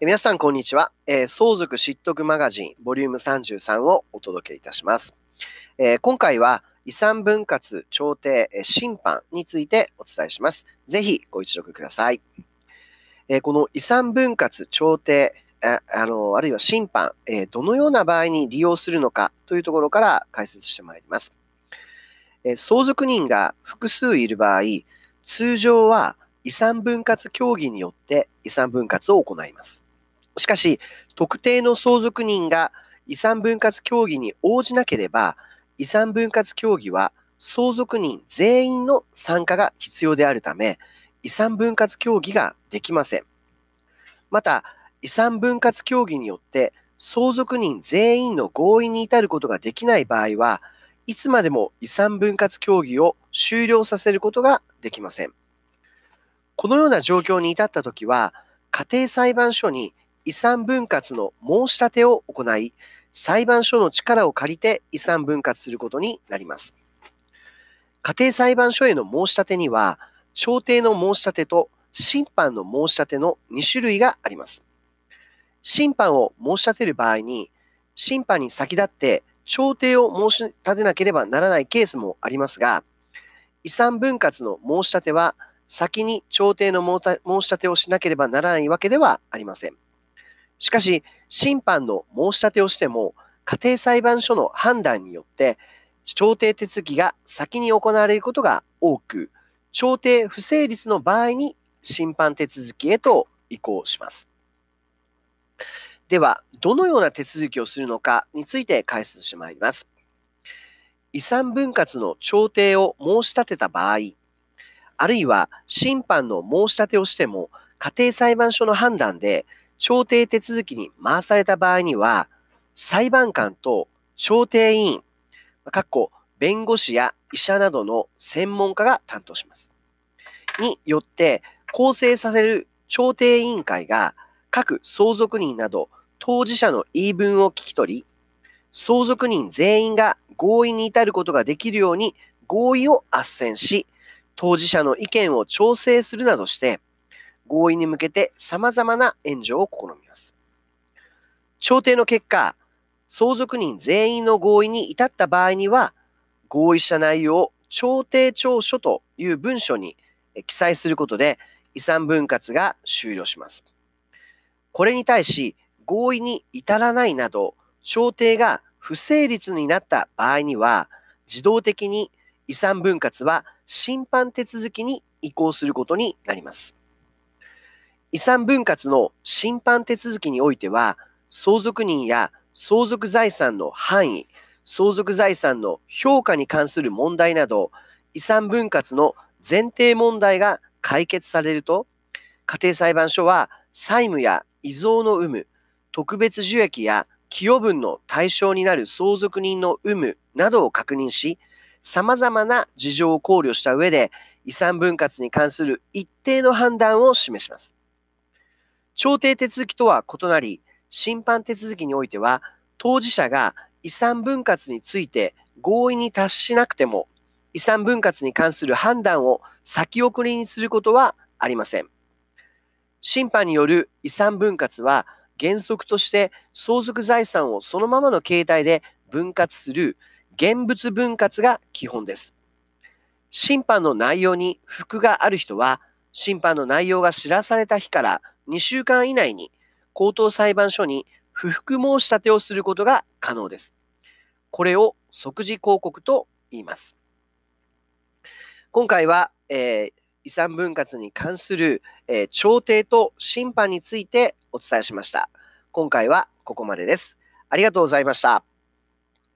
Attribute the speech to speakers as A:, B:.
A: え皆さん、こんにちは、えー相続知得マガジンボリューム33をお届けいたします。えー今回は遺産分割調停え審判についてお伝えします。ぜひご一読ください。えーこの遺産分割調停ああのあるいは審判、えどのような場合に利用するのかというところから解説してまいります。え相続人が複数いる場合、通常は遺産分割協議によって遺産分割を行います。しかし、特定の相続人が遺産分割協議に応じなければ、遺産分割協議は相続人全員の参加が必要であるため、遺産分割協議ができません。また、遺産分割協議によって相続人全員の合意に至ることができない場合は、いつまでも遺産分割協議を終了させることができません。このような状況に至ったときは、家庭裁判所に遺産分割の申し立てを行い、裁判所の力を借りて遺産分割することになります。家庭裁判所への申し立てには、調停の申し立てと審判の申し立ての2種類があります。審判を申し立てる場合に、審判に先立って調停を申し立てなければならないケースもありますが、遺産分割の申し立ては先に調停の申し立てをしなければならないわけではありません。しかし、審判の申し立てをしても、家庭裁判所の判断によって、調停手続きが先に行われることが多く、調停不成立の場合に審判手続きへと移行します。では、どのような手続きをするのかについて解説してまいります。遺産分割の調停を申し立てた場合、あるいは審判の申し立てをしても、家庭裁判所の判断で調停手続きに回された場合には、裁判官と調停委員、かっこ弁護士や医者などの専門家が担当します。によって構成させる調停委員会が各相続人など当事者の言い分を聞き取り、相続人全員が合意に至ることができるように合意を斡旋し、当事者の意見を調整するなどして、合意に向けて様々な援助を試みます。調停の結果、相続人全員の合意に至った場合には、合意した内容を調停調書という文書に記載することで遺産分割が終了します。これに対し、合意に至らないなど、調停が不成立になった場合には、自動的に遺産分割は審判手続きに移行することになります。遺産分割の審判手続きにおいては、相続人や相続財産の範囲、相続財産の評価に関する問題など、遺産分割の前提問題が解決されると、家庭裁判所は債務や遺贈の有無、特別受益や寄与分の対象になる相続人の有無などを確認し、様々な事情を考慮した上で、遺産分割に関する一定の判断を示します。調停手続きとは異なり、審判手続きにおいては、当事者が遺産分割について合意に達しなくても、遺産分割に関する判断を先送りにすることはありません。審判による遺産分割は原則として相続財産をそのままの形態で分割する現物分割が基本です。審判の内容に服がある人は、審判の内容が知らされた日から2週間以内に高等裁判所に不服申し立てをすることが可能です。これを即時抗告と言います。今回は、えー遺産分割に関する、えー調停と審判についてお伝えしました。今回はここまでです。ありがとうございました。